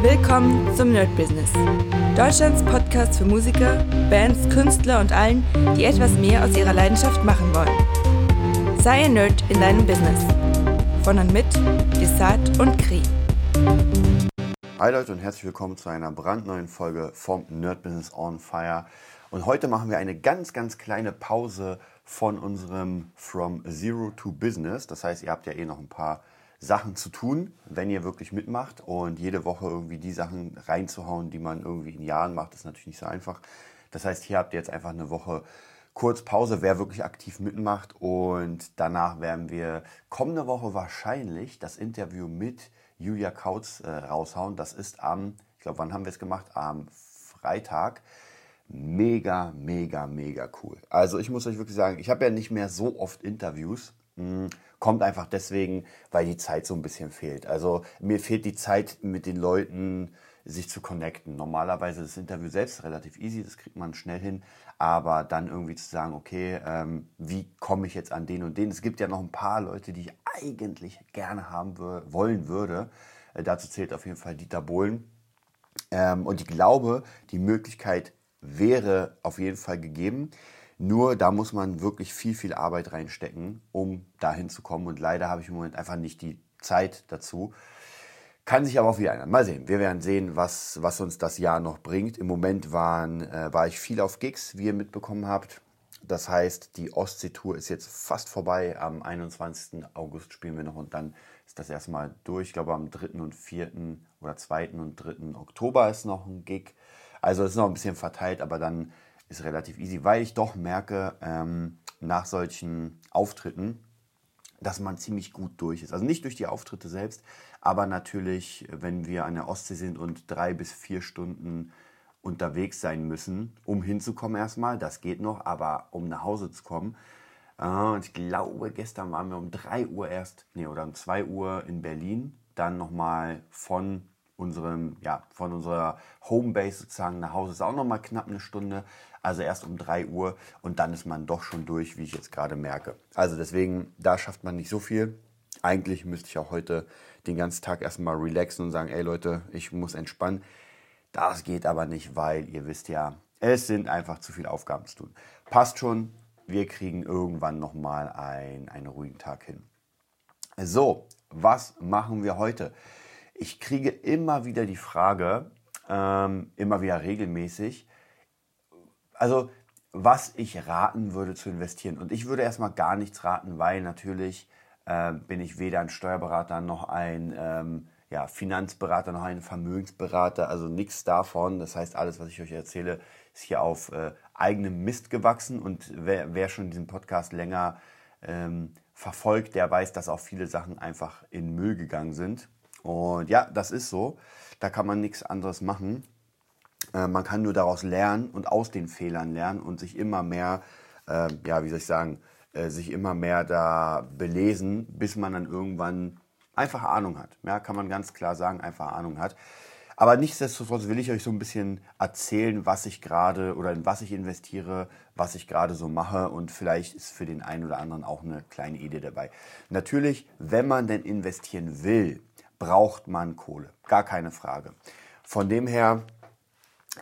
Willkommen zum Nerd Business. Deutschlands Podcast für Musiker, Bands, Künstler und allen, die etwas mehr aus ihrer Leidenschaft machen wollen. Sei ein Nerd in deinem Business. Von und mit Desart und Kri. Hi Leute und herzlich willkommen zu einer brandneuen Folge vom Nerd Business on Fire. Und heute machen wir eine ganz, ganz kleine Pause von unserem From Zero to Business. Das heißt, ihr habt ja eh noch ein paar Sachen zu tun, wenn ihr wirklich mitmacht. Und jede Woche irgendwie die Sachen reinzuhauen, die man irgendwie in Jahren macht, ist natürlich nicht so einfach. Das heißt, hier habt ihr jetzt einfach eine Woche kurz Pause, wer wirklich aktiv mitmacht. Und danach werden wir kommende Woche wahrscheinlich das Interview mit Julia Kautz äh, raushauen. Das ist am, ich glaube, wann haben wir es gemacht? Am Freitag. Mega, mega, mega cool. Also ich muss euch wirklich sagen, ich habe ja nicht mehr so oft Interviews. Hm, kommt einfach deswegen, weil die Zeit so ein bisschen fehlt. Also mir fehlt die Zeit mit den Leuten, sich zu connecten. Normalerweise ist das Interview selbst relativ easy, das kriegt man schnell hin. Aber dann irgendwie zu sagen, okay, ähm, wie komme ich jetzt an den und den? Es gibt ja noch ein paar Leute, die ich eigentlich gerne haben wollen würde. Äh, dazu zählt auf jeden Fall Dieter Bohlen. Ähm, und ich glaube, die Möglichkeit wäre auf jeden Fall gegeben. Nur da muss man wirklich viel, viel Arbeit reinstecken, um dahin zu kommen. Und leider habe ich im Moment einfach nicht die Zeit dazu. Kann sich aber auch wieder ändern. Mal sehen. Wir werden sehen, was, was uns das Jahr noch bringt. Im Moment waren, äh, war ich viel auf Gigs, wie ihr mitbekommen habt. Das heißt, die Ostsee-Tour ist jetzt fast vorbei. Am 21. August spielen wir noch und dann ist das erstmal durch. Ich glaube, am 3. und 4. oder 2. und 3. Oktober ist noch ein Gig. Also es ist noch ein bisschen verteilt, aber dann ist relativ easy, weil ich doch merke, ähm, nach solchen Auftritten, dass man ziemlich gut durch ist. Also nicht durch die Auftritte selbst, aber natürlich, wenn wir an der Ostsee sind und drei bis vier Stunden unterwegs sein müssen, um hinzukommen erstmal, das geht noch, aber um nach Hause zu kommen. Äh, und ich glaube, gestern waren wir um 3 Uhr erst, nee, oder um 2 Uhr in Berlin, dann nochmal von unserem, ja, von unserer Homebase sozusagen nach Hause ist auch nochmal knapp eine Stunde. Also erst um 3 Uhr und dann ist man doch schon durch, wie ich jetzt gerade merke. Also deswegen, da schafft man nicht so viel. Eigentlich müsste ich auch heute den ganzen Tag erstmal relaxen und sagen, ey Leute, ich muss entspannen. Das geht aber nicht, weil ihr wisst ja, es sind einfach zu viele Aufgaben zu tun. Passt schon, wir kriegen irgendwann nochmal ein, einen ruhigen Tag hin. So, was machen wir heute? Ich kriege immer wieder die Frage, ähm, immer wieder regelmäßig, also was ich raten würde zu investieren. Und ich würde erstmal gar nichts raten, weil natürlich äh, bin ich weder ein Steuerberater noch ein ähm, ja, Finanzberater noch ein Vermögensberater, also nichts davon. Das heißt, alles, was ich euch erzähle, ist hier auf äh, eigenem Mist gewachsen. Und wer, wer schon diesen Podcast länger ähm, verfolgt, der weiß, dass auch viele Sachen einfach in Müll gegangen sind. Und ja, das ist so. Da kann man nichts anderes machen. Äh, man kann nur daraus lernen und aus den Fehlern lernen und sich immer mehr, äh, ja, wie soll ich sagen, äh, sich immer mehr da belesen, bis man dann irgendwann einfach Ahnung hat. Ja, kann man ganz klar sagen, einfach Ahnung hat. Aber nichtsdestotrotz will ich euch so ein bisschen erzählen, was ich gerade oder in was ich investiere, was ich gerade so mache und vielleicht ist für den einen oder anderen auch eine kleine Idee dabei. Natürlich, wenn man denn investieren will, braucht man Kohle. Gar keine Frage. Von dem her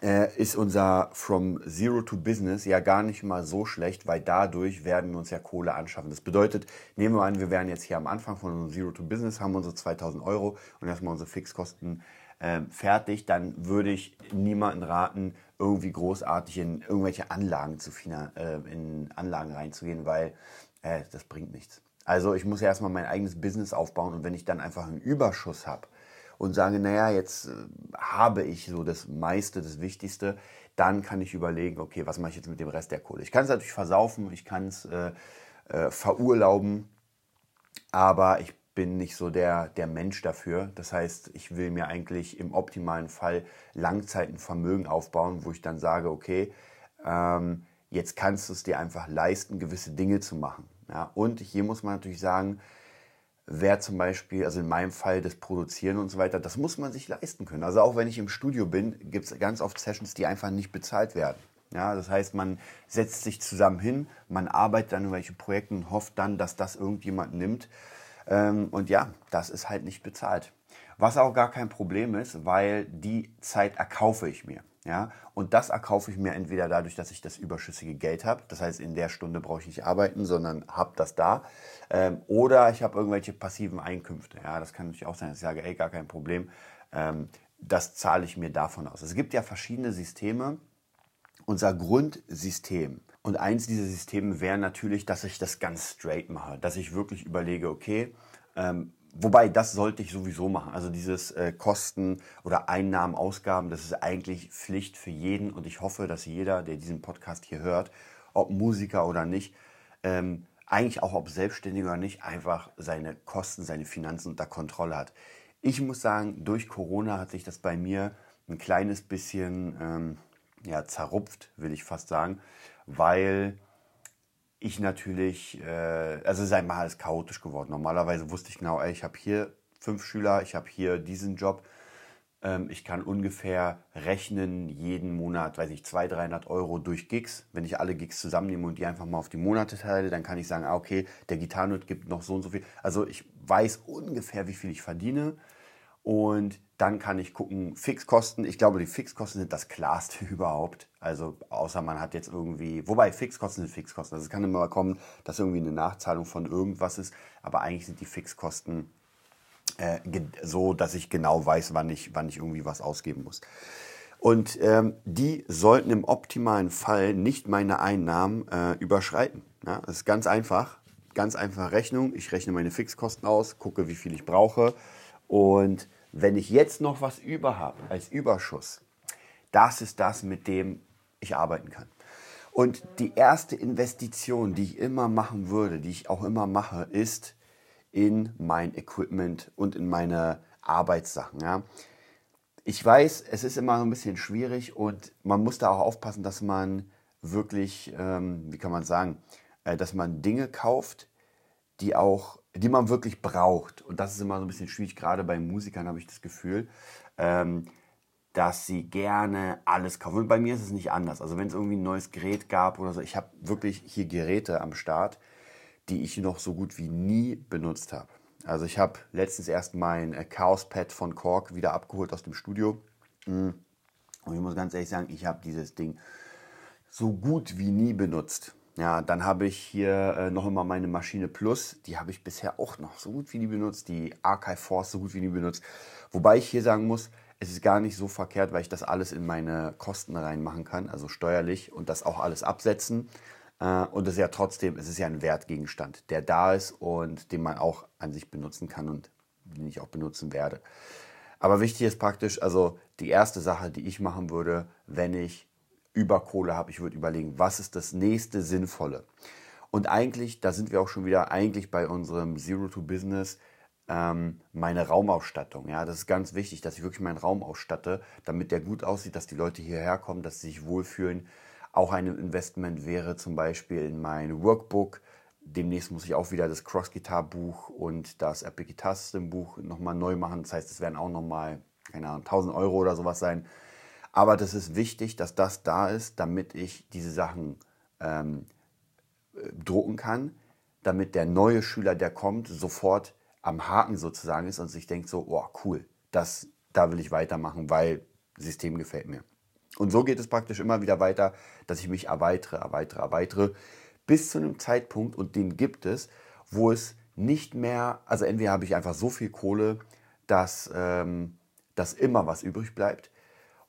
äh, ist unser From Zero to Business ja gar nicht mal so schlecht, weil dadurch werden wir uns ja Kohle anschaffen. Das bedeutet, nehmen wir an, wir wären jetzt hier am Anfang von unserem Zero to Business, haben unsere 2000 Euro und erstmal unsere Fixkosten äh, fertig, dann würde ich niemanden raten, irgendwie großartig in irgendwelche Anlagen zu äh, in Anlagen reinzugehen, weil äh, das bringt nichts. Also ich muss ja erstmal mein eigenes Business aufbauen und wenn ich dann einfach einen Überschuss habe, und sage, naja, jetzt äh, habe ich so das meiste, das Wichtigste, dann kann ich überlegen, okay, was mache ich jetzt mit dem Rest der Kohle? Ich kann es natürlich versaufen, ich kann es äh, äh, verurlauben, aber ich bin nicht so der, der Mensch dafür. Das heißt, ich will mir eigentlich im optimalen Fall Langzeitenvermögen aufbauen, wo ich dann sage, okay, ähm, jetzt kannst du es dir einfach leisten, gewisse Dinge zu machen. Ja? Und hier muss man natürlich sagen, wer zum Beispiel, also in meinem Fall das Produzieren und so weiter, das muss man sich leisten können. Also auch wenn ich im Studio bin, gibt es ganz oft Sessions, die einfach nicht bezahlt werden. Ja, das heißt, man setzt sich zusammen hin, man arbeitet an irgendwelchen Projekten und hofft dann, dass das irgendjemand nimmt. Ähm, und ja, das ist halt nicht bezahlt. Was auch gar kein Problem ist, weil die Zeit erkaufe ich mir. Ja? Und das erkaufe ich mir entweder dadurch, dass ich das überschüssige Geld habe. Das heißt, in der Stunde brauche ich nicht arbeiten, sondern habe das da. Ähm, oder ich habe irgendwelche passiven Einkünfte. Ja, das kann natürlich auch sein, dass ich sage, ey, gar kein Problem. Ähm, das zahle ich mir davon aus. Es gibt ja verschiedene Systeme. Unser Grundsystem. Und eins dieser Systeme wäre natürlich, dass ich das ganz straight mache. Dass ich wirklich überlege, okay, ähm, Wobei, das sollte ich sowieso machen. Also dieses äh, Kosten oder Einnahmen, Ausgaben, das ist eigentlich Pflicht für jeden. Und ich hoffe, dass jeder, der diesen Podcast hier hört, ob Musiker oder nicht, ähm, eigentlich auch ob Selbstständiger oder nicht, einfach seine Kosten, seine Finanzen unter Kontrolle hat. Ich muss sagen, durch Corona hat sich das bei mir ein kleines bisschen ähm, ja, zerrupft, will ich fast sagen, weil ich natürlich, äh, also ist einmal alles chaotisch geworden. Normalerweise wusste ich genau, ey, ich habe hier fünf Schüler, ich habe hier diesen Job. Ähm, ich kann ungefähr rechnen, jeden Monat, weiß ich, 200, 300 Euro durch Gigs. Wenn ich alle Gigs zusammennehme und die einfach mal auf die Monate teile, dann kann ich sagen, ah, okay, der Gitarrenot gibt noch so und so viel. Also ich weiß ungefähr, wie viel ich verdiene. Und dann kann ich gucken, Fixkosten. Ich glaube, die Fixkosten sind das klarste überhaupt. Also außer man hat jetzt irgendwie, wobei Fixkosten sind Fixkosten. Also es kann immer kommen, dass irgendwie eine Nachzahlung von irgendwas ist. Aber eigentlich sind die Fixkosten äh, so, dass ich genau weiß, wann ich, wann ich irgendwie was ausgeben muss. Und ähm, die sollten im optimalen Fall nicht meine Einnahmen äh, überschreiten. Ja, das ist ganz einfach. Ganz einfache Rechnung. Ich rechne meine Fixkosten aus, gucke, wie viel ich brauche. Und wenn ich jetzt noch was über habe als Überschuss, das ist das, mit dem ich arbeiten kann. Und die erste Investition, die ich immer machen würde, die ich auch immer mache, ist in mein Equipment und in meine Arbeitssachen. Ja. Ich weiß, es ist immer so ein bisschen schwierig und man muss da auch aufpassen, dass man wirklich, ähm, wie kann man sagen, äh, dass man Dinge kauft, die auch die man wirklich braucht. Und das ist immer so ein bisschen schwierig, gerade bei Musikern habe ich das Gefühl, ähm, dass sie gerne alles kaufen. Und bei mir ist es nicht anders. Also wenn es irgendwie ein neues Gerät gab oder so, ich habe wirklich hier Geräte am Start, die ich noch so gut wie nie benutzt habe. Also ich habe letztens erst mein äh, Chaos Pad von Korg wieder abgeholt aus dem Studio. Mm. Und ich muss ganz ehrlich sagen, ich habe dieses Ding so gut wie nie benutzt. Ja, dann habe ich hier äh, noch immer meine Maschine Plus. Die habe ich bisher auch noch so gut wie nie benutzt. Die Archive Force so gut wie nie benutzt. Wobei ich hier sagen muss, es ist gar nicht so verkehrt, weil ich das alles in meine Kosten reinmachen kann, also steuerlich und das auch alles absetzen. Äh, und es ist ja trotzdem, es ist ja ein Wertgegenstand, der da ist und den man auch an sich benutzen kann und den ich auch benutzen werde. Aber wichtig ist praktisch, also die erste Sache, die ich machen würde, wenn ich über Kohle habe. Ich würde überlegen, was ist das nächste Sinnvolle? Und eigentlich, da sind wir auch schon wieder eigentlich bei unserem Zero to Business, ähm, meine Raumausstattung. Ja, das ist ganz wichtig, dass ich wirklich meinen Raum ausstatte, damit der gut aussieht, dass die Leute hierher kommen, dass sie sich wohlfühlen. Auch ein Investment wäre zum Beispiel in mein Workbook. Demnächst muss ich auch wieder das Cross Guitar Buch und das Epic Guitar System Buch nochmal neu machen. Das heißt, es werden auch nochmal, keine Ahnung, 1000 Euro oder sowas sein. Aber das ist wichtig, dass das da ist, damit ich diese Sachen ähm, drucken kann, damit der neue Schüler, der kommt, sofort am Haken sozusagen ist und sich denkt so, oh cool, das, da will ich weitermachen, weil System gefällt mir. Und so geht es praktisch immer wieder weiter, dass ich mich erweitere, erweitere, erweitere, bis zu einem Zeitpunkt, und den gibt es, wo es nicht mehr, also entweder habe ich einfach so viel Kohle, dass, ähm, dass immer was übrig bleibt,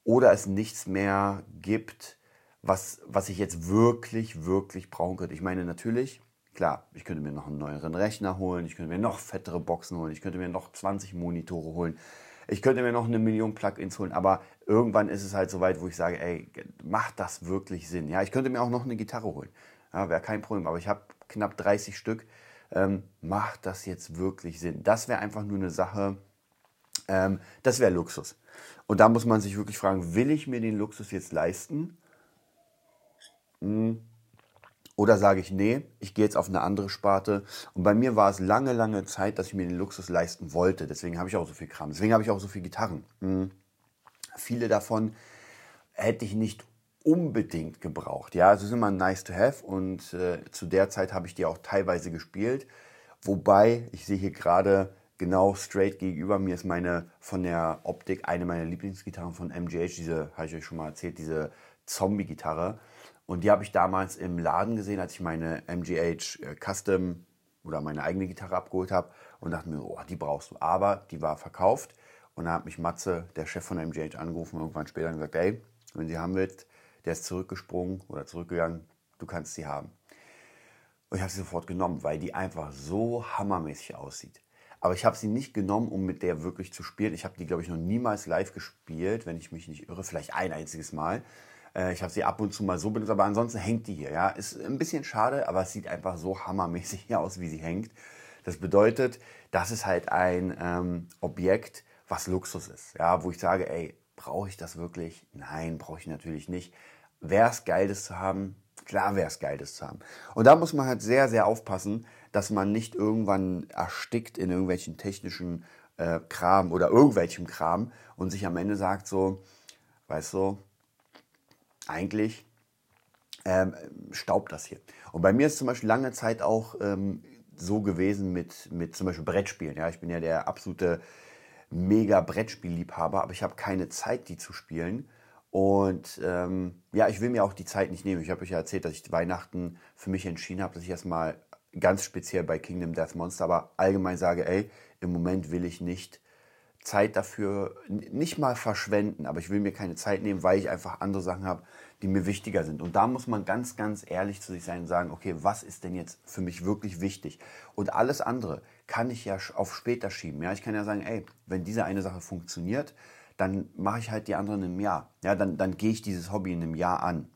oder es nichts mehr gibt, was, was ich jetzt wirklich, wirklich brauchen könnte. Ich meine natürlich, klar, ich könnte mir noch einen neueren Rechner holen, ich könnte mir noch fettere Boxen holen, ich könnte mir noch 20 Monitore holen, ich könnte mir noch eine Million Plugins holen, aber irgendwann ist es halt so weit, wo ich sage, ey, macht das wirklich Sinn? Ja, ich könnte mir auch noch eine Gitarre holen, ja, wäre kein Problem, aber ich habe knapp 30 Stück. Ähm, macht das jetzt wirklich Sinn? Das wäre einfach nur eine Sache, ähm, das wäre Luxus. Und da muss man sich wirklich fragen, will ich mir den Luxus jetzt leisten? Hm. Oder sage ich, nee, ich gehe jetzt auf eine andere Sparte. Und bei mir war es lange, lange Zeit, dass ich mir den Luxus leisten wollte. Deswegen habe ich auch so viel Kram. Deswegen habe ich auch so viele Gitarren. Hm. Viele davon hätte ich nicht unbedingt gebraucht. Ja, es ist immer nice to have und äh, zu der Zeit habe ich die auch teilweise gespielt. Wobei, ich sehe hier gerade genau straight gegenüber mir ist meine von der Optik eine meiner Lieblingsgitarren von MGH, diese, habe ich euch schon mal erzählt, diese Zombie-Gitarre. Und die habe ich damals im Laden gesehen, als ich meine MGH äh, Custom oder meine eigene Gitarre abgeholt habe und dachte mir, oh, die brauchst du. Aber die war verkauft und da hat mich Matze, der Chef von MGH, angerufen irgendwann später und gesagt, hey, wenn sie haben willst, der ist zurückgesprungen oder zurückgegangen, du kannst sie haben. Und ich habe sie sofort genommen, weil die einfach so hammermäßig aussieht. Aber ich habe sie nicht genommen, um mit der wirklich zu spielen. Ich habe die, glaube ich, noch niemals live gespielt, wenn ich mich nicht irre. Vielleicht ein einziges Mal. Äh, ich habe sie ab und zu mal so benutzt, aber ansonsten hängt die hier. Ja, ist ein bisschen schade, aber es sieht einfach so hammermäßig hier aus, wie sie hängt. Das bedeutet, das ist halt ein ähm, Objekt, was Luxus ist. Ja, wo ich sage, ey, brauche ich das wirklich? Nein, brauche ich natürlich nicht. Wäre es geil, das zu haben? Klar wäre es geil, das zu haben. Und da muss man halt sehr, sehr aufpassen, dass man nicht irgendwann erstickt in irgendwelchen technischen äh, Kram oder irgendwelchem Kram und sich am Ende sagt so, weißt du, eigentlich ähm, staubt das hier. Und bei mir ist zum Beispiel lange Zeit auch ähm, so gewesen mit, mit zum Beispiel Brettspielen. Ja, ich bin ja der absolute mega Brettspielliebhaber, aber ich habe keine Zeit, die zu spielen. Und ähm, ja, ich will mir auch die Zeit nicht nehmen. Ich habe euch ja erzählt, dass ich Weihnachten für mich entschieden habe, dass ich erstmal ganz speziell bei Kingdom Death Monster, aber allgemein sage, ey, im Moment will ich nicht Zeit dafür nicht mal verschwenden, aber ich will mir keine Zeit nehmen, weil ich einfach andere Sachen habe, die mir wichtiger sind. Und da muss man ganz, ganz ehrlich zu sich sein und sagen, okay, was ist denn jetzt für mich wirklich wichtig? Und alles andere kann ich ja auf später schieben. Ja, ich kann ja sagen, ey, wenn diese eine Sache funktioniert, dann mache ich halt die anderen im Jahr. Ja, dann, dann gehe ich dieses Hobby in einem Jahr an.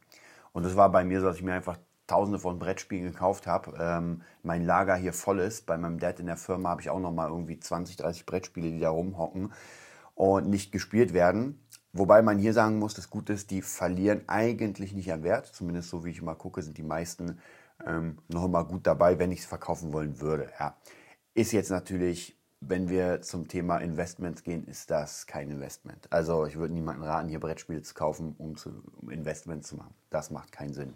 Und das war bei mir so, dass ich mir einfach tausende von Brettspielen gekauft habe. Ähm, mein Lager hier voll ist. Bei meinem Dad in der Firma habe ich auch noch mal irgendwie 20, 30 Brettspiele, die da rumhocken und nicht gespielt werden. Wobei man hier sagen muss, das Gute ist, die verlieren eigentlich nicht an Wert. Zumindest so wie ich mal gucke, sind die meisten ähm, noch immer gut dabei, wenn ich es verkaufen wollen würde. Ja. Ist jetzt natürlich, wenn wir zum Thema Investments gehen, ist das kein Investment. Also ich würde niemanden raten, hier Brettspiele zu kaufen, um, zu, um Investment zu machen. Das macht keinen Sinn.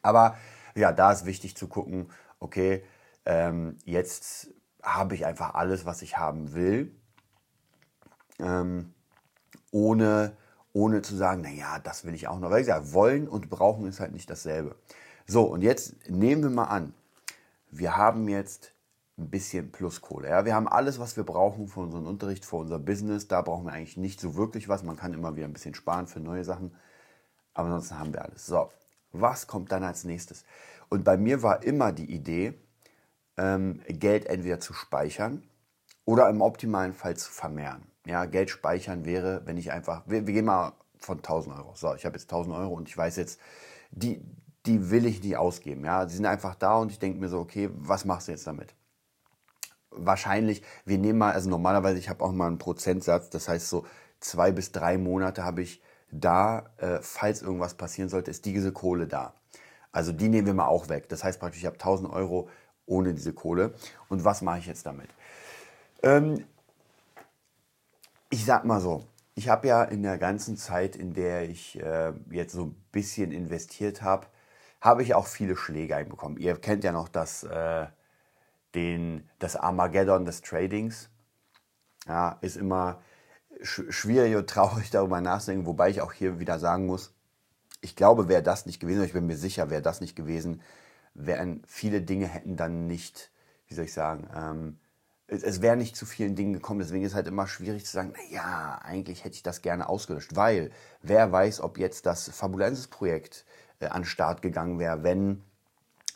Aber ja, da ist wichtig zu gucken, okay, ähm, jetzt habe ich einfach alles, was ich haben will, ähm, ohne, ohne zu sagen, naja, das will ich auch noch. Weil ich sage, wollen und brauchen ist halt nicht dasselbe. So, und jetzt nehmen wir mal an, wir haben jetzt ein bisschen Pluskohle. Ja? Wir haben alles, was wir brauchen für unseren Unterricht, für unser Business. Da brauchen wir eigentlich nicht so wirklich was. Man kann immer wieder ein bisschen sparen für neue Sachen. Aber ansonsten haben wir alles. So, was kommt dann als nächstes? Und bei mir war immer die Idee, ähm, Geld entweder zu speichern oder im optimalen Fall zu vermehren. Ja, Geld speichern wäre, wenn ich einfach, wir, wir gehen mal von 1000 Euro. So, ich habe jetzt 1000 Euro und ich weiß jetzt, die, die will ich nicht ausgeben. Ja, sie sind einfach da und ich denke mir so, okay, was machst du jetzt damit? Wahrscheinlich, wir nehmen mal, also normalerweise, ich habe auch mal einen Prozentsatz, das heißt so zwei bis drei Monate habe ich da, äh, falls irgendwas passieren sollte, ist diese Kohle da. Also die nehmen wir mal auch weg. Das heißt praktisch, ich habe 1000 Euro ohne diese Kohle. Und was mache ich jetzt damit? Ähm, ich sag mal so, ich habe ja in der ganzen Zeit, in der ich äh, jetzt so ein bisschen investiert habe, habe ich auch viele Schläge einbekommen. Ihr kennt ja noch das, äh, den, das Armageddon des Tradings. Ja, ist immer, schwierig und traurig darüber nachzudenken, wobei ich auch hier wieder sagen muss, ich glaube, wäre das nicht gewesen, ich bin mir sicher, wäre das nicht gewesen, wären viele Dinge hätten dann nicht, wie soll ich sagen, ähm, es, es wäre nicht zu vielen Dingen gekommen. Deswegen ist es halt immer schwierig zu sagen, naja, eigentlich hätte ich das gerne ausgelöscht, weil wer weiß, ob jetzt das Fabulensis-Projekt äh, an Start gegangen wäre, wenn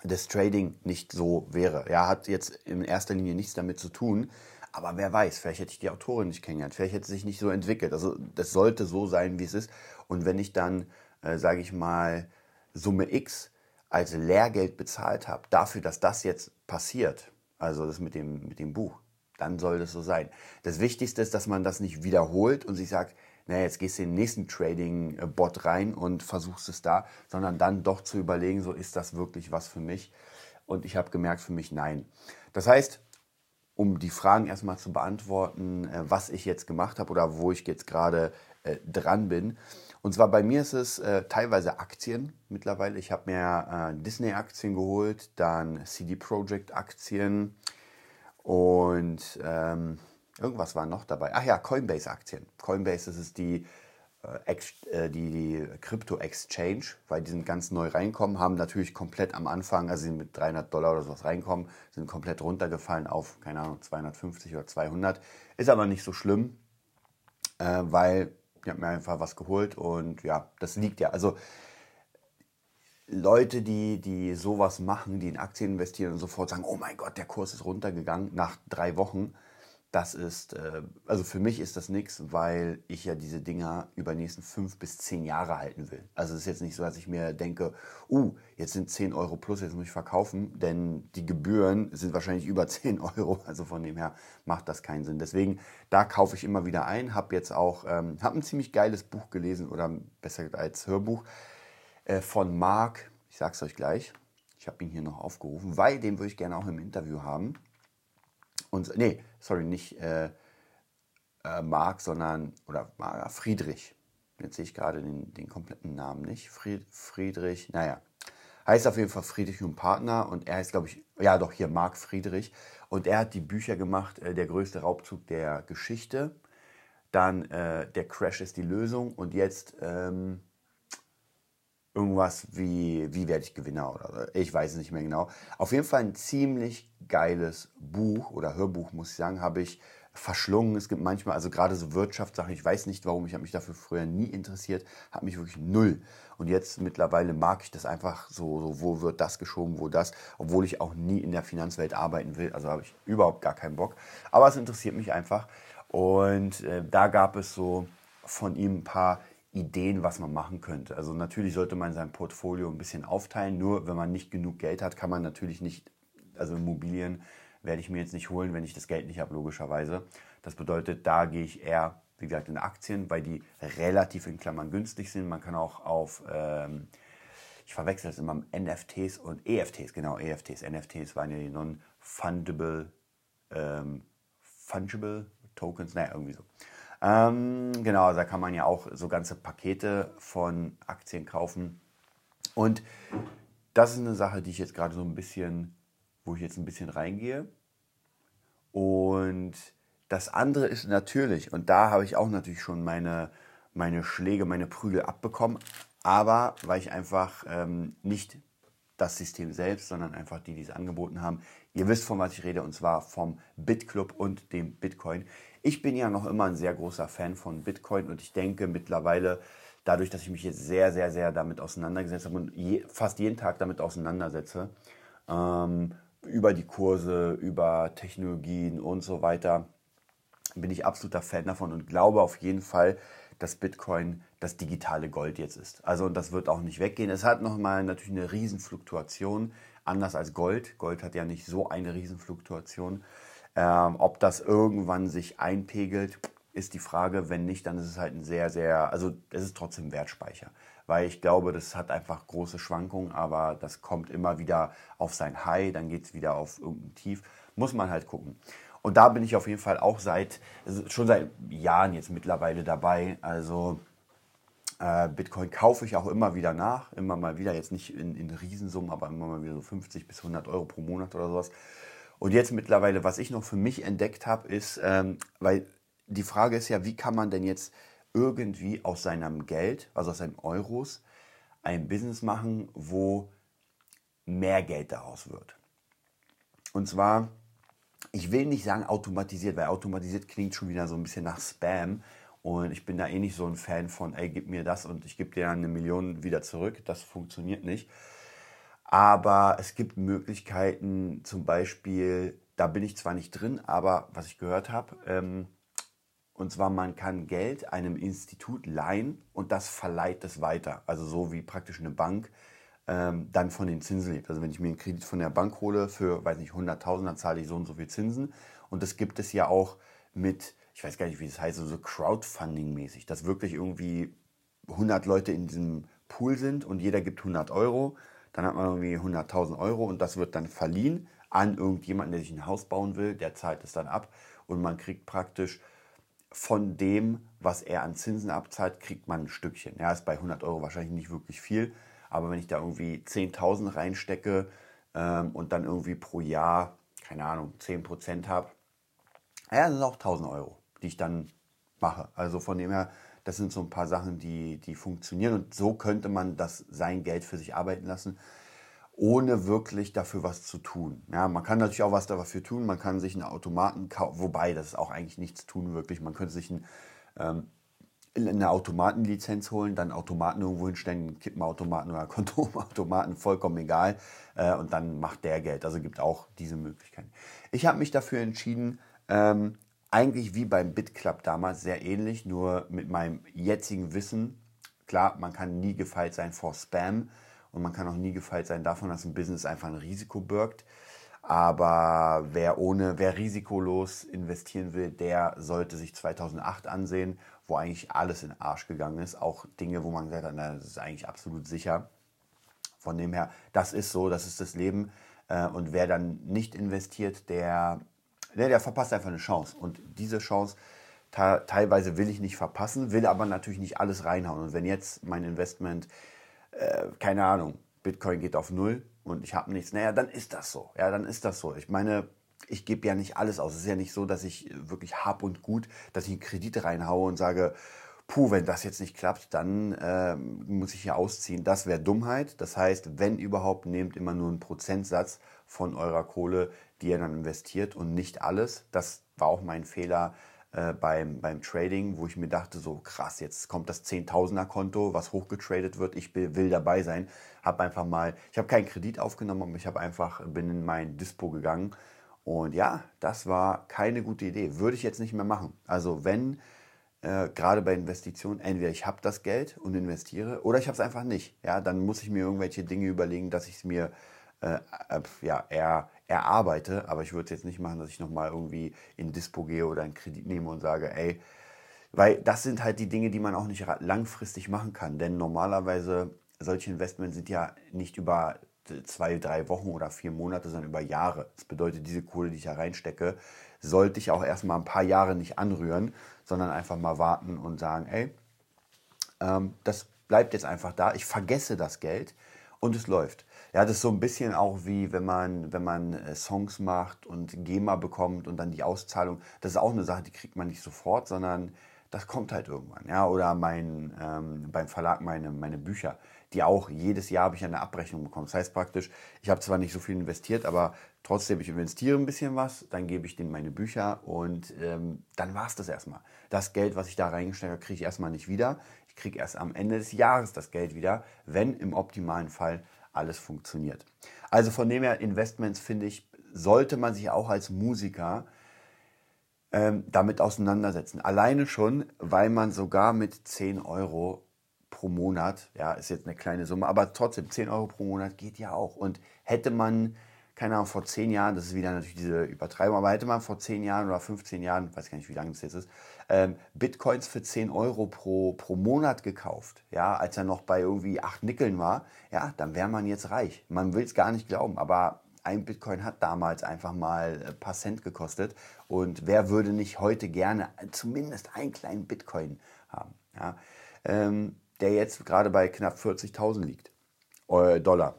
das Trading nicht so wäre. Ja, hat jetzt in erster Linie nichts damit zu tun, aber wer weiß, vielleicht hätte ich die Autorin nicht kennengelernt, vielleicht hätte es sich nicht so entwickelt. Also das sollte so sein, wie es ist. Und wenn ich dann, äh, sage ich mal, Summe X als Lehrgeld bezahlt habe, dafür, dass das jetzt passiert, also das mit dem, mit dem Buch, dann soll das so sein. Das Wichtigste ist, dass man das nicht wiederholt und sich sagt, naja, jetzt gehst du in den nächsten Trading-Bot rein und versuchst es da, sondern dann doch zu überlegen, so ist das wirklich was für mich? Und ich habe gemerkt, für mich nein. Das heißt, um die Fragen erstmal zu beantworten, äh, was ich jetzt gemacht habe oder wo ich jetzt gerade äh, dran bin. Und zwar bei mir ist es äh, teilweise Aktien mittlerweile. Ich habe mir äh, Disney-Aktien geholt, dann CD Projekt-Aktien Und ähm, irgendwas war noch dabei. Ach ja, Coinbase-Aktien. Coinbase das ist die, äh, äh die, die Crypto-Exchange, weil die sind ganz neu reinkommen, haben natürlich komplett am Anfang, also sind mit 300 Dollar oder sowas reinkommen, sind komplett runtergefallen auf, keine Ahnung, 250 oder 200. Ist aber nicht so schlimm, äh, weil ich habe mir einfach was geholt und ja, das liegt ja. Also Leute, die, die sowas machen, die in Aktien investieren und sofort sagen, oh mein Gott, der Kurs ist runtergegangen nach drei Wochen. Das ist, äh, also für mich ist das nichts, weil ich ja diese Dinger über die nächsten fünf bis zehn Jahre halten will. Also es ist jetzt nicht so, dass ich mir denke, uh, jetzt sind 10 Euro plus, jetzt muss ich verkaufen, denn die Gebühren sind wahrscheinlich über 10 Euro. Also von dem her macht das keinen Sinn. Deswegen, da kaufe ich immer wieder ein, habe jetzt auch, ähm, habe ein ziemlich geiles Buch gelesen oder besser gesagt als Hörbuch äh, von Marc, ich sag's euch gleich, ich habe ihn hier noch aufgerufen, weil den würde ich gerne auch im Interview haben. Und, nee, sorry, nicht äh, äh, Marc, sondern, oder äh, Friedrich. Jetzt sehe ich gerade den, den kompletten Namen nicht. Fried, Friedrich, naja. Heißt auf jeden Fall Friedrich und Partner und er heißt, glaube ich, ja doch hier Marc Friedrich. Und er hat die Bücher gemacht, äh, der größte Raubzug der Geschichte. Dann äh, der Crash ist die Lösung und jetzt ähm, irgendwas wie, wie werde ich Gewinner oder ich weiß es nicht mehr genau. Auf jeden Fall ein ziemlich geiles Buch oder Hörbuch, muss ich sagen, habe ich verschlungen. Es gibt manchmal, also gerade so Wirtschaftssachen, ich weiß nicht warum, ich habe mich dafür früher nie interessiert, habe mich wirklich null. Und jetzt mittlerweile mag ich das einfach so, so, wo wird das geschoben, wo das, obwohl ich auch nie in der Finanzwelt arbeiten will, also habe ich überhaupt gar keinen Bock. Aber es interessiert mich einfach. Und äh, da gab es so von ihm ein paar Ideen, was man machen könnte. Also natürlich sollte man sein Portfolio ein bisschen aufteilen. Nur wenn man nicht genug Geld hat, kann man natürlich nicht, also Immobilien werde ich mir jetzt nicht holen, wenn ich das Geld nicht habe, logischerweise. Das bedeutet, da gehe ich eher, wie gesagt, in Aktien, weil die relativ in Klammern günstig sind. Man kann auch auf, ähm, ich verwechsel das immer, NFTs und EFTs, genau, EFTs. NFTs waren ja die Non-Fundable ähm, Fungible Tokens, naja, irgendwie so. Ähm, genau, da kann man ja auch so ganze Pakete von Aktien kaufen. Und das ist eine Sache, die ich jetzt gerade so ein bisschen, wo ich jetzt ein bisschen reingehe. Und das andere ist natürlich, und da habe ich auch natürlich schon meine, meine Schläge, meine Prügel abbekommen, aber weil ich einfach ähm, nicht das System selbst, sondern einfach die, die es angeboten haben. Ihr wisst, von was ich rede, und zwar vom BitClub und dem Bitcoin. Ich bin ja noch immer ein sehr großer Fan von Bitcoin und ich denke mittlerweile, dadurch, dass ich mich jetzt sehr, sehr, sehr damit auseinandergesetzt habe und je, fast jeden Tag damit auseinandersetze, ähm, über die Kurse, über Technologien und so weiter, bin ich absoluter Fan davon und glaube auf jeden Fall, dass Bitcoin das digitale Gold jetzt ist. Also und das wird auch nicht weggehen. Es hat nochmal natürlich eine Riesenfluktuation, anders als Gold. Gold hat ja nicht so eine Riesenfluktuation. Ähm, ob das irgendwann sich einpegelt, ist die Frage. Wenn nicht, dann ist es halt ein sehr, sehr, also es ist trotzdem Wertspeicher. Weil ich glaube, das hat einfach große Schwankungen, aber das kommt immer wieder auf sein High, dann geht es wieder auf irgendein Tief. Muss man halt gucken. Und da bin ich auf jeden Fall auch seit, schon seit Jahren jetzt mittlerweile dabei. Also äh, Bitcoin kaufe ich auch immer wieder nach, immer mal wieder, jetzt nicht in, in Riesensummen, aber immer mal wieder so 50 bis 100 Euro pro Monat oder sowas. Und jetzt mittlerweile, was ich noch für mich entdeckt habe, ist, ähm, weil die Frage ist ja, wie kann man denn jetzt irgendwie aus seinem Geld, also aus seinen Euros, ein Business machen, wo mehr Geld daraus wird. Und zwar, ich will nicht sagen automatisiert, weil automatisiert klingt schon wieder so ein bisschen nach Spam. Und ich bin da eh nicht so ein Fan von, ey, gib mir das und ich gebe dir eine Million wieder zurück. Das funktioniert nicht. Aber es gibt Möglichkeiten, zum Beispiel, da bin ich zwar nicht drin, aber was ich gehört habe, ähm, und zwar man kann Geld einem Institut leihen und das verleiht es weiter. Also so wie praktisch eine Bank ähm, dann von den Zinsen lebt. Also wenn ich mir einen Kredit von der Bank hole für, weiß nicht, 100.000, dann zahle ich so und so viel Zinsen. Und das gibt es ja auch mit, ich weiß gar nicht, wie das heißt, so Crowdfunding-mäßig, dass wirklich irgendwie 100 Leute in diesem Pool sind und jeder gibt 100 Euro dann hat man irgendwie 100.000 Euro und das wird dann verliehen an irgendjemanden, der sich ein Haus bauen will. Der zahlt es dann ab und man kriegt praktisch von dem, was er an Zinsen abzahlt, kriegt man ein Stückchen. Ja, ist bei 100 Euro wahrscheinlich nicht wirklich viel, aber wenn ich da irgendwie 10.000 reinstecke ähm, und dann irgendwie pro Jahr, keine Ahnung, 10% habe, ja, sind auch 1000 Euro, die ich dann mache. Also von dem her, das sind so ein paar Sachen, die, die funktionieren und so könnte man das sein Geld für sich arbeiten lassen, ohne wirklich dafür was zu tun. Ja, man kann natürlich auch was dafür tun, man kann sich einen Automaten kaufen, wobei das ist auch eigentlich nichts tun wirklich. Man könnte sich einen, ähm, eine Automatenlizenz holen, dann Automaten irgendwo hinstellen, Kippenautomaten oder Kondomautomaten, vollkommen egal. Äh, und dann macht der Geld. Also gibt auch diese Möglichkeiten. Ich habe mich dafür entschieden, ähm, eigentlich wie beim BitClub damals, sehr ähnlich, nur mit meinem jetzigen Wissen. Klar, man kann nie gefeit sein vor Spam und man kann auch nie gefeit sein davon, dass ein Business einfach ein Risiko birgt. Aber wer ohne, wer risikolos investieren will, der sollte sich 2008 ansehen, wo eigentlich alles in den Arsch gegangen ist. Auch Dinge, wo man gesagt hat, na, das ist eigentlich absolut sicher. Von dem her, das ist so, das ist das Leben. Äh, und wer dann nicht investiert, der, der, der verpasst einfach eine Chance. Und diese Chance teilweise will ich nicht verpassen, will aber natürlich nicht alles reinhauen. Und wenn jetzt mein Investment, äh, keine Ahnung, Bitcoin geht auf Null und ich habe nichts, naja, dann ist das so. Ja, dann ist das so. Ich meine, ich gebe ja nicht alles aus. Es ist ja nicht so, dass ich wirklich hab und gut, dass ich einen Kredit reinhaue und sage, puh, wenn das jetzt nicht klappt, dann äh, muss ich hier ausziehen. Das wäre Dummheit. Das heißt, wenn überhaupt, nehmt immer nur einen Prozentsatz von eurer Kohle, die ihr dann investiert und nicht alles. Das war auch mein Fehler äh, beim, beim Trading, wo ich mir dachte, so krass, jetzt kommt das Zehntausender-Konto, was hochgetradet wird, ich will dabei sein. Habe einfach mal, ich habe keinen Kredit aufgenommen, aber ich habe einfach, bin in mein Dispo gegangen. Und ja, das war keine gute Idee. Würde ich jetzt nicht mehr machen. Also wenn, äh, gerade bei Investitionen, entweder ich habe das Geld und investiere oder ich habe es einfach nicht. Ja, dann muss ich mir irgendwelche Dinge überlegen, dass ich es mir äh, äh, ja, eher erarbeite. Aber ich würde es jetzt nicht machen, dass ich nochmal irgendwie in Dispo gehe oder einen Kredit nehme und sage, ey, weil das sind halt die Dinge, die man auch nicht langfristig machen kann. Denn normalerweise, solche Investments sind ja nicht über zwei, drei Wochen oder vier Monate, sondern über Jahre. Das bedeutet, diese Kohle, die ich da reinstecke, sollte ich auch erstmal ein paar Jahre nicht anrühren, sondern einfach mal warten und sagen, ey, ähm, das bleibt jetzt einfach da. Ich vergesse das Geld und es läuft. Ja, das ist so ein bisschen auch wie wenn man, wenn man äh, Songs macht und GEMA bekommt und dann die Auszahlung. Das ist auch eine Sache, die kriegt man nicht sofort, sondern das kommt halt irgendwann. Ja, oder mein, ähm, beim Verlag meine, meine Bücher, die auch jedes Jahr habe ich eine Abrechnung bekommen. Das heißt praktisch, ich habe zwar nicht so viel investiert, aber trotzdem, ich investiere ein bisschen was, dann gebe ich denen meine Bücher und ähm, dann war es das erstmal. Das Geld, was ich da reingesteckt habe, kriege ich erstmal nicht wieder. Ich kriege erst am Ende des Jahres das Geld wieder, wenn im optimalen Fall alles funktioniert. Also von dem her, Investments finde ich, sollte man sich auch als Musiker ähm, damit auseinandersetzen. Alleine schon, weil man sogar mit 10 Euro pro Monat, ja, ist jetzt eine kleine Summe, aber trotzdem 10 Euro pro Monat geht ja auch. Und hätte man keine Ahnung, vor zehn Jahren, das ist wieder natürlich diese Übertreibung, aber hätte man vor zehn Jahren oder 15 Jahren, weiß gar nicht, wie lange das jetzt ist, ähm, Bitcoins für 10 Euro pro, pro Monat gekauft, ja, als er noch bei irgendwie 8 Nickeln war, ja, dann wäre man jetzt reich. Man will es gar nicht glauben, aber ein Bitcoin hat damals einfach mal ein paar Cent gekostet und wer würde nicht heute gerne zumindest einen kleinen Bitcoin haben, ja, ähm, der jetzt gerade bei knapp 40.000 liegt, äh, Dollar.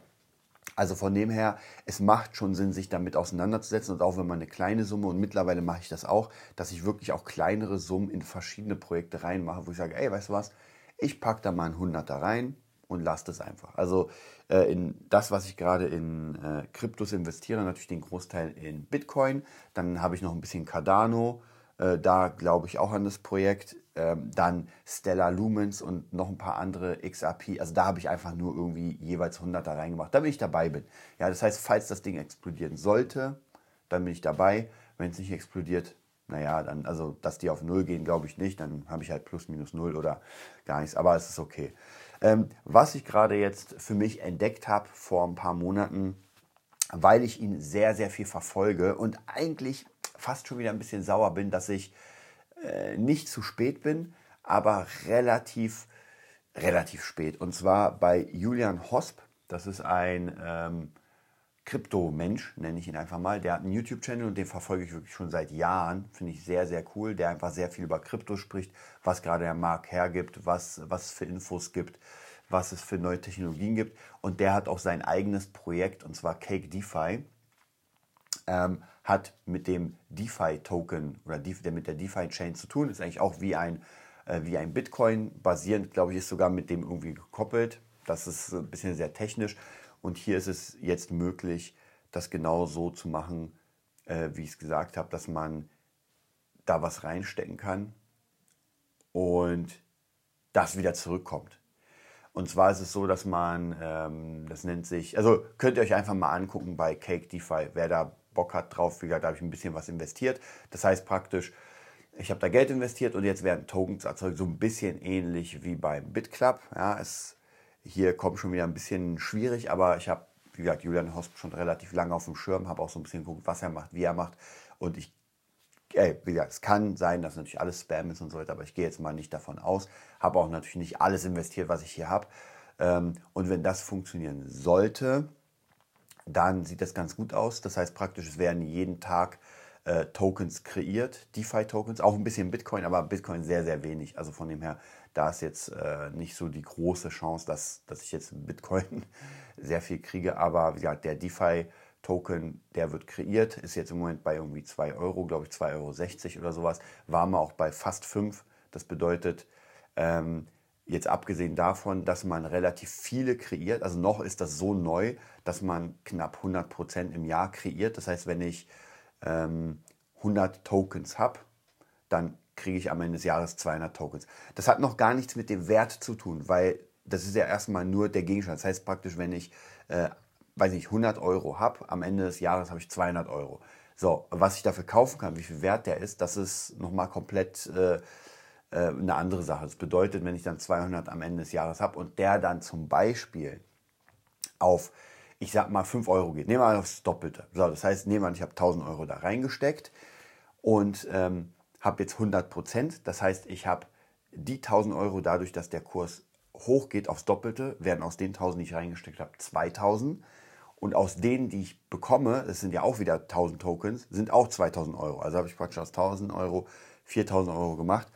Also von dem her, es macht schon Sinn, sich damit auseinanderzusetzen. Und auch wenn man eine kleine Summe, und mittlerweile mache ich das auch, dass ich wirklich auch kleinere Summen in verschiedene Projekte reinmache, wo ich sage, ey, weißt du was, ich packe da mal einen Hunderter rein und lasse das einfach. Also äh, in das, was ich gerade in äh, Kryptos investiere, natürlich den Großteil in Bitcoin, dann habe ich noch ein bisschen Cardano, äh, da glaube ich auch an das Projekt. Ähm, dann Stellar Lumens und noch ein paar andere XRP. Also da habe ich einfach nur irgendwie jeweils 100 da reingemacht, damit ich dabei bin. Ja, das heißt, falls das Ding explodieren sollte, dann bin ich dabei. Wenn es nicht explodiert, naja, dann, also, dass die auf Null gehen, glaube ich nicht. Dann habe ich halt plus minus Null oder gar nichts. Aber es ist okay. Ähm, was ich gerade jetzt für mich entdeckt habe vor ein paar Monaten, weil ich ihn sehr, sehr viel verfolge und eigentlich fast schon wieder ein bisschen sauer bin, dass ich äh, nicht zu spät bin, aber relativ, relativ spät. Und zwar bei Julian Hosp. Das ist ein ähm, Krypto-Mensch, nenne ich ihn einfach mal. Der hat einen YouTube-Channel und den verfolge ich wirklich schon seit Jahren. Finde ich sehr, sehr cool. Der einfach sehr viel über Krypto spricht, was gerade der Markt hergibt, was, was es für Infos gibt, was es für neue Technologien gibt. Und der hat auch sein eigenes Projekt, und zwar Cake DeFi ähm, hat mit dem DeFi-Token oder der mit der DeFi-Chain zu tun. Ist eigentlich auch wie ein, äh, wie ein Bitcoin basierend, glaube ich, ist sogar mit dem irgendwie gekoppelt. Das ist ein bisschen sehr technisch. Und hier ist es jetzt möglich, das genau so zu machen, äh, wie ich es gesagt habe, dass man da was reinstecken kann und das wieder zurückkommt. Und zwar ist es so, dass man, ähm, das nennt sich, also könnt ihr euch einfach mal angucken bei Cake DeFi, wer da Bock hat drauf, wie gesagt, da habe ich ein bisschen was investiert. Das heißt praktisch, ich habe da Geld investiert und jetzt werden Tokens erzeugt, so ein bisschen ähnlich wie beim BitClub. Ja, es, hier kommt schon wieder ein bisschen schwierig, aber ich habe, wie gesagt, Julian Hosp schon relativ lange auf dem Schirm, habe auch so ein bisschen geguckt, was er macht, wie er macht. Und ich, ey, wie gesagt, es kann sein, dass natürlich alles Spam ist und so weiter, aber ich gehe jetzt mal nicht davon aus. Habe auch natürlich nicht alles investiert, was ich hier habe. Ähm, und wenn das funktionieren sollte, dann sieht das ganz gut aus. Das heißt praktisch, es werden jeden Tag äh, Tokens kreiert, DeFi-Tokens, auch ein bisschen Bitcoin, aber Bitcoin sehr, sehr wenig. Also von dem her, da ist jetzt äh, nicht so die große Chance, dass, dass ich jetzt Bitcoin sehr viel kriege. Aber wie gesagt, der DeFi-Token, der wird kreiert, ist jetzt im Moment bei irgendwie 2 Euro, glaube ich 2,60 Euro oder sowas. War mal auch bei fast 5. Das bedeutet, ähm, Jetzt abgesehen davon, dass man relativ viele kreiert, also noch ist das so neu, dass man knapp 100 Prozent im Jahr kreiert. Das heißt, wenn ich ähm, 100 Tokens habe, dann kriege ich am Ende des Jahres 200 Tokens. Das hat noch gar nichts mit dem Wert zu tun, weil das ist ja erstmal nur der Gegenstand. Das heißt praktisch, wenn ich, äh, weiß nicht, 100 Euro habe, am Ende des Jahres habe ich 200 Euro. So, was ich dafür kaufen kann, wie viel Wert der ist, das ist nochmal komplett... Äh, äh, eine andere Sache. Das bedeutet, wenn ich dann 200 am Ende des Jahres habe und der dann zum Beispiel auf, ich sag mal, 5 Euro geht, nehmen wir mal aufs Doppelte. So, das heißt, nehmen wir an, ich habe 1000 Euro da reingesteckt und ähm, habe jetzt 100 Prozent. Das heißt, ich habe die 1000 Euro dadurch, dass der Kurs hochgeht aufs Doppelte, werden aus den 1000, die ich reingesteckt habe, 2000. Und aus denen, die ich bekomme, das sind ja auch wieder 1000 Tokens, sind auch 2000 Euro. Also habe ich praktisch aus 1000 Euro 4000 Euro gemacht.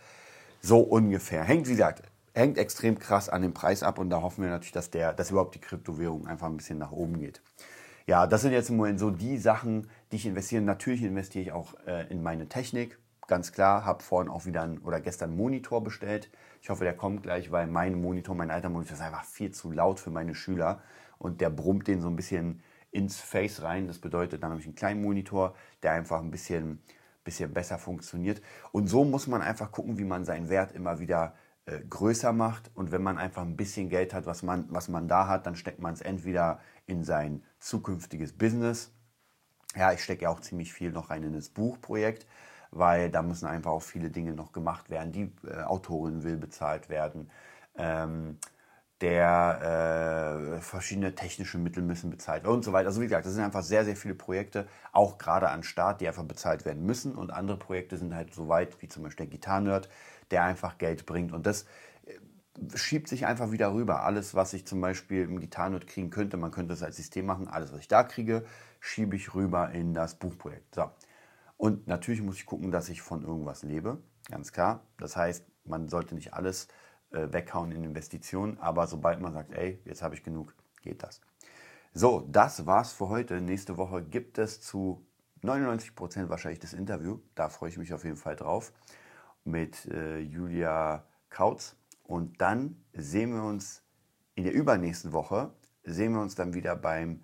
So ungefähr. Hängt, wie gesagt, hängt extrem krass an dem Preis ab und da hoffen wir natürlich, dass, der, dass überhaupt die Kryptowährung einfach ein bisschen nach oben geht. Ja, das sind jetzt im Moment so die Sachen, die ich investiere. Natürlich investiere ich auch äh, in meine Technik. Ganz klar, habe vorhin auch wieder ein, oder gestern einen Monitor bestellt. Ich hoffe, der kommt gleich, weil mein Monitor, mein alter Monitor ist einfach viel zu laut für meine Schüler und der brummt den so ein bisschen ins Face rein. Das bedeutet, dann habe ich einen kleinen Monitor, der einfach ein bisschen bisschen besser funktioniert. Und so muss man einfach gucken, wie man seinen Wert immer wieder äh, größer macht. Und wenn man einfach ein bisschen Geld hat, was man, was man da hat, dann steckt man es entweder in sein zukünftiges Business. Ja, ich stecke ja auch ziemlich viel noch rein in das Buchprojekt, weil da müssen einfach auch viele Dinge noch gemacht werden. Die äh, Autorin will bezahlt werden. Ähm, der äh, verschiedene technische Mittel müssen bezahlt werden und so weiter. Also wie gesagt, das sind einfach sehr, sehr viele Projekte, auch gerade an Start, die einfach bezahlt werden müssen. Und andere Projekte sind halt so weit, wie zum Beispiel der Gitarrenerd, der einfach Geld bringt. Und das äh, schiebt sich einfach wieder rüber. Alles, was ich zum Beispiel im Gitarrenerd kriegen könnte, man könnte es als System machen, alles, was ich da kriege, schiebe ich rüber in das Buchprojekt. So. Und natürlich muss ich gucken, dass ich von irgendwas lebe, ganz klar. Das heißt, man sollte nicht alles weghauen in Investitionen. Aber sobald man sagt, ey, jetzt habe ich genug, geht das. So, das war's für heute. Nächste Woche gibt es zu 99 Prozent wahrscheinlich das Interview. Da freue ich mich auf jeden Fall drauf. Mit äh, Julia Kautz. Und dann sehen wir uns in der übernächsten Woche, sehen wir uns dann wieder beim